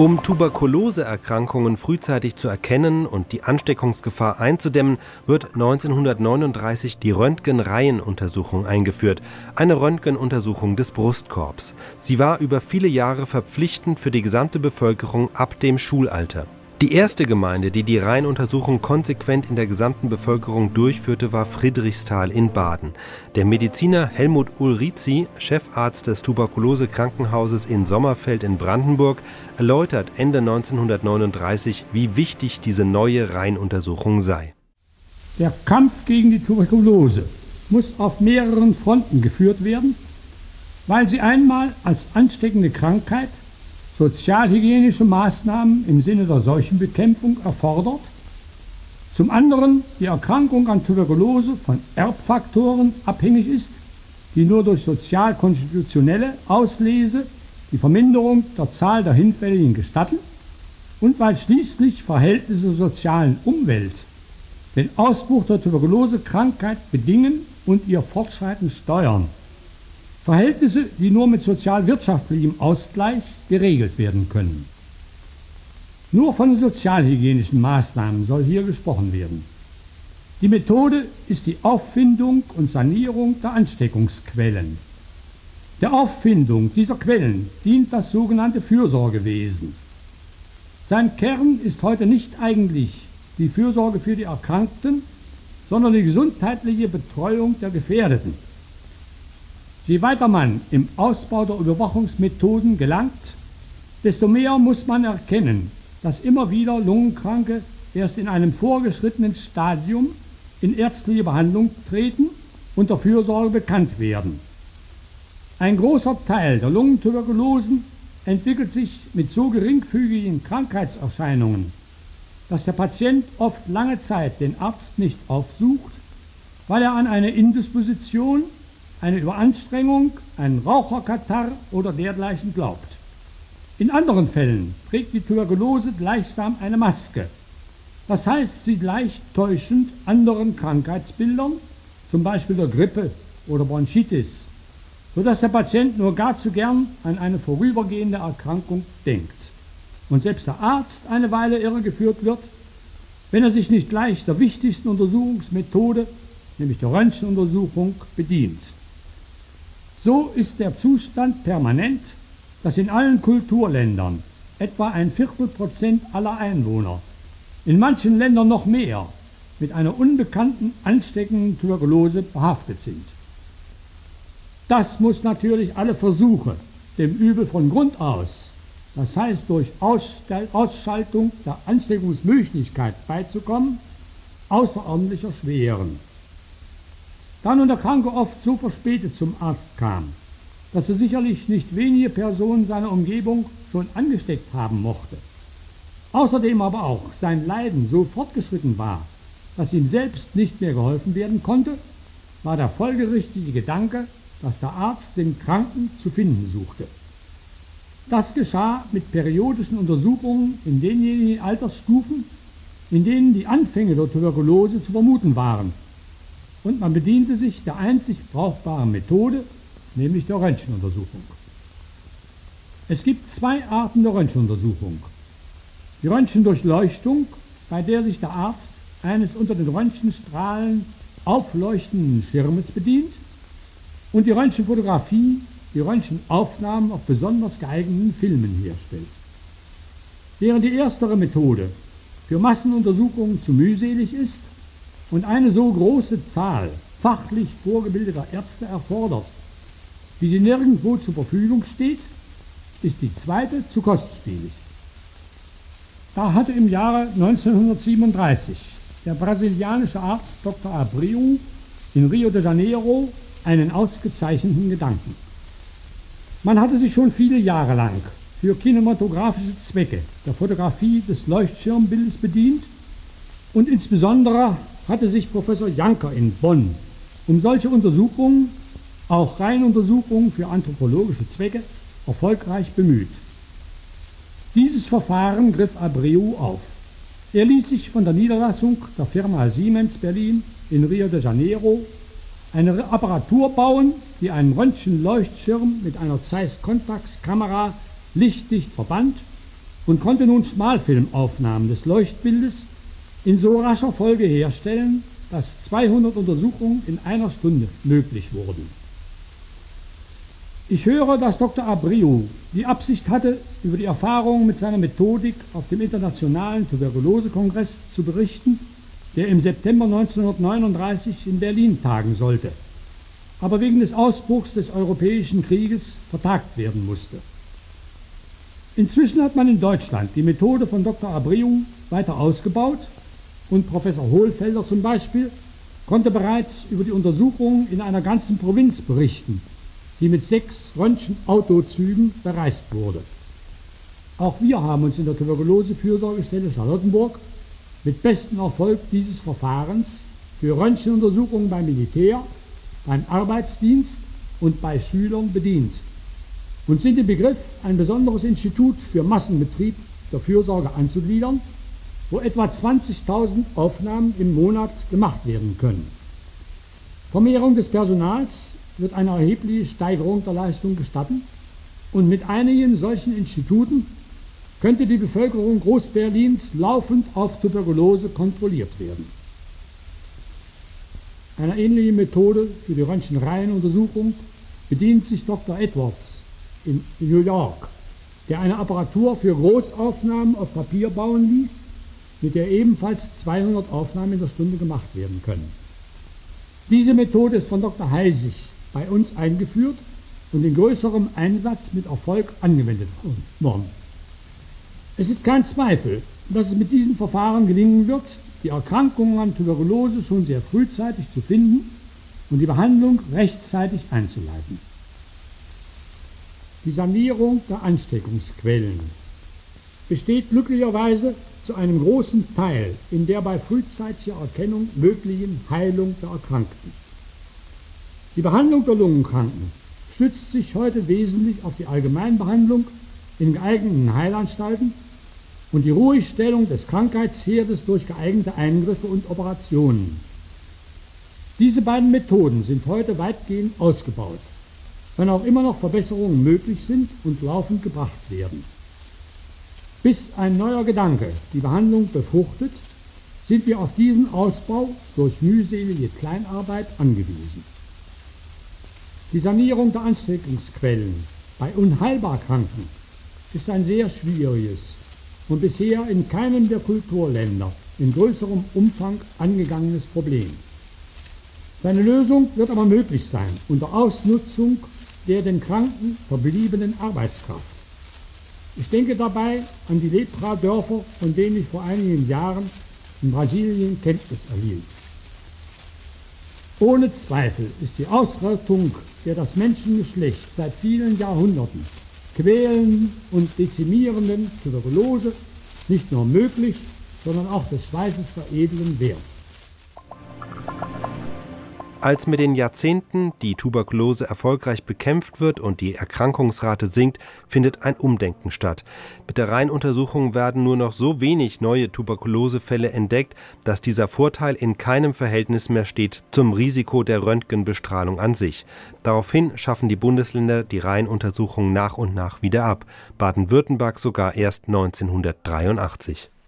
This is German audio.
Um Tuberkuloseerkrankungen frühzeitig zu erkennen und die Ansteckungsgefahr einzudämmen, wird 1939 die Röntgenreihenuntersuchung eingeführt, eine Röntgenuntersuchung des Brustkorbs. Sie war über viele Jahre verpflichtend für die gesamte Bevölkerung ab dem Schulalter. Die erste Gemeinde, die die Reihenuntersuchung konsequent in der gesamten Bevölkerung durchführte, war Friedrichsthal in Baden. Der Mediziner Helmut Ulrizi, Chefarzt des Tuberkulose-Krankenhauses in Sommerfeld in Brandenburg, erläutert Ende 1939, wie wichtig diese neue Reihenuntersuchung sei. Der Kampf gegen die Tuberkulose muss auf mehreren Fronten geführt werden, weil sie einmal als ansteckende Krankheit sozialhygienische Maßnahmen im Sinne der Seuchenbekämpfung erfordert, zum anderen die Erkrankung an Tuberkulose von Erbfaktoren abhängig ist, die nur durch sozial-konstitutionelle Auslese die Verminderung der Zahl der Hinfälligen gestatten und weil schließlich Verhältnisse der sozialen Umwelt den Ausbruch der Tuberkulosekrankheit bedingen und ihr Fortschreiten steuern. Verhältnisse, die nur mit sozial-wirtschaftlichem Ausgleich geregelt werden können. Nur von sozialhygienischen Maßnahmen soll hier gesprochen werden. Die Methode ist die Auffindung und Sanierung der Ansteckungsquellen. Der Auffindung dieser Quellen dient das sogenannte Fürsorgewesen. Sein Kern ist heute nicht eigentlich die Fürsorge für die Erkrankten, sondern die gesundheitliche Betreuung der Gefährdeten. Je weiter man im Ausbau der Überwachungsmethoden gelangt, desto mehr muss man erkennen, dass immer wieder Lungenkranke erst in einem vorgeschrittenen Stadium in ärztliche Behandlung treten und der Fürsorge bekannt werden. Ein großer Teil der Lungentuberkulosen entwickelt sich mit so geringfügigen Krankheitserscheinungen, dass der Patient oft lange Zeit den Arzt nicht aufsucht, weil er an eine Indisposition eine Überanstrengung, einen Raucherkatarr oder dergleichen glaubt. In anderen Fällen trägt die Tuberkulose gleichsam eine Maske. Das heißt, sie gleicht täuschend anderen Krankheitsbildern, zum Beispiel der Grippe oder Bronchitis, sodass der Patient nur gar zu gern an eine vorübergehende Erkrankung denkt und selbst der Arzt eine Weile irregeführt wird, wenn er sich nicht gleich der wichtigsten Untersuchungsmethode, nämlich der Röntgenuntersuchung, bedient. So ist der Zustand permanent, dass in allen Kulturländern etwa ein Viertelprozent aller Einwohner, in manchen Ländern noch mehr, mit einer unbekannten ansteckenden Tuberkulose behaftet sind. Das muss natürlich alle Versuche, dem Übel von Grund aus, das heißt durch Ausschaltung der Ansteckungsmöglichkeit beizukommen, außerordentlich erschweren. Da nun der Kranke oft so verspätet zum Arzt kam, dass er sicherlich nicht wenige Personen seiner Umgebung schon angesteckt haben mochte, außerdem aber auch sein Leiden so fortgeschritten war, dass ihm selbst nicht mehr geholfen werden konnte, war der folgerichtige Gedanke, dass der Arzt den Kranken zu finden suchte. Das geschah mit periodischen Untersuchungen in denjenigen Altersstufen, in denen die Anfänge der Tuberkulose zu vermuten waren und man bediente sich der einzig brauchbaren Methode, nämlich der Röntgenuntersuchung. Es gibt zwei Arten der Röntgenuntersuchung. Die Röntgendurchleuchtung, bei der sich der Arzt eines unter den Röntgenstrahlen aufleuchtenden Schirmes bedient, und die Röntgenfotografie, die Röntgenaufnahmen auf besonders geeigneten Filmen herstellt. Während die erstere Methode für Massenuntersuchungen zu mühselig ist, und eine so große Zahl fachlich vorgebildeter Ärzte erfordert, wie sie nirgendwo zur Verfügung steht, ist die zweite zu kostspielig. Da hatte im Jahre 1937 der brasilianische Arzt Dr. Abreu in Rio de Janeiro einen ausgezeichneten Gedanken. Man hatte sich schon viele Jahre lang für kinematografische Zwecke der Fotografie des Leuchtschirmbildes bedient und insbesondere hatte sich Professor Janker in Bonn um solche Untersuchungen, auch Reihenuntersuchungen für anthropologische Zwecke, erfolgreich bemüht. Dieses Verfahren griff Abreu auf. Er ließ sich von der Niederlassung der Firma Siemens Berlin in Rio de Janeiro eine Apparatur bauen, die einen Röntgenleuchtschirm mit einer Zeiss Contax Kamera lichtdicht verband und konnte nun Schmalfilmaufnahmen des Leuchtbildes in so rascher Folge herstellen, dass 200 Untersuchungen in einer Stunde möglich wurden. Ich höre, dass Dr. Abreu die Absicht hatte, über die Erfahrungen mit seiner Methodik auf dem Internationalen Tuberkulosekongress zu berichten, der im September 1939 in Berlin tagen sollte, aber wegen des Ausbruchs des Europäischen Krieges vertagt werden musste. Inzwischen hat man in Deutschland die Methode von Dr. Abreu weiter ausgebaut und Professor Hohlfelder zum Beispiel konnte bereits über die Untersuchungen in einer ganzen Provinz berichten, die mit sechs Röntgenautozügen bereist wurde. Auch wir haben uns in der Tuberkulose-Fürsorgestelle Charlottenburg mit bestem Erfolg dieses Verfahrens für Röntgenuntersuchungen beim Militär, beim Arbeitsdienst und bei Schülern bedient und sind im Begriff, ein besonderes Institut für Massenbetrieb der Fürsorge anzugliedern, wo etwa 20.000 Aufnahmen im Monat gemacht werden können. Vermehrung des Personals wird eine erhebliche Steigerung der Leistung gestatten und mit einigen solchen Instituten könnte die Bevölkerung Großberlins laufend auf Tuberkulose kontrolliert werden. Eine ähnliche Methode für die Röntgenreihenuntersuchung bedient sich Dr. Edwards in New York, der eine Apparatur für Großaufnahmen auf Papier bauen ließ mit der ebenfalls 200 Aufnahmen in der Stunde gemacht werden können. Diese Methode ist von Dr. Heisig bei uns eingeführt und in größerem Einsatz mit Erfolg angewendet worden. Es ist kein Zweifel, dass es mit diesem Verfahren gelingen wird, die Erkrankungen an Tuberkulose schon sehr frühzeitig zu finden und die Behandlung rechtzeitig einzuleiten. Die Sanierung der Ansteckungsquellen besteht glücklicherweise zu einem großen Teil in der bei frühzeitiger Erkennung möglichen Heilung der Erkrankten. Die Behandlung der Lungenkranken stützt sich heute wesentlich auf die Allgemeinbehandlung in geeigneten Heilanstalten und die Ruhigstellung des Krankheitsherdes durch geeignete Eingriffe und Operationen. Diese beiden Methoden sind heute weitgehend ausgebaut, wenn auch immer noch Verbesserungen möglich sind und laufend gebracht werden. Bis ein neuer Gedanke die Behandlung befruchtet, sind wir auf diesen Ausbau durch mühselige Kleinarbeit angewiesen. Die Sanierung der Ansteckungsquellen bei unheilbar Kranken ist ein sehr schwieriges und bisher in keinem der Kulturländer in größerem Umfang angegangenes Problem. Seine Lösung wird aber möglich sein unter Ausnutzung der den Kranken verbliebenen Arbeitskraft. Ich denke dabei an die Lepra-Dörfer, von denen ich vor einigen Jahren in Brasilien Kenntnis erhielt. Ohne Zweifel ist die Ausrottung der das Menschengeschlecht seit vielen Jahrhunderten quälenden und dezimierenden Tuberkulose nicht nur möglich, sondern auch des Schweißes veredeln wert. Als mit den Jahrzehnten die Tuberkulose erfolgreich bekämpft wird und die Erkrankungsrate sinkt, findet ein Umdenken statt. Mit der Reihenuntersuchung werden nur noch so wenig neue Tuberkulosefälle entdeckt, dass dieser Vorteil in keinem Verhältnis mehr steht zum Risiko der Röntgenbestrahlung an sich. Daraufhin schaffen die Bundesländer die Reihenuntersuchung nach und nach wieder ab, Baden-Württemberg sogar erst 1983.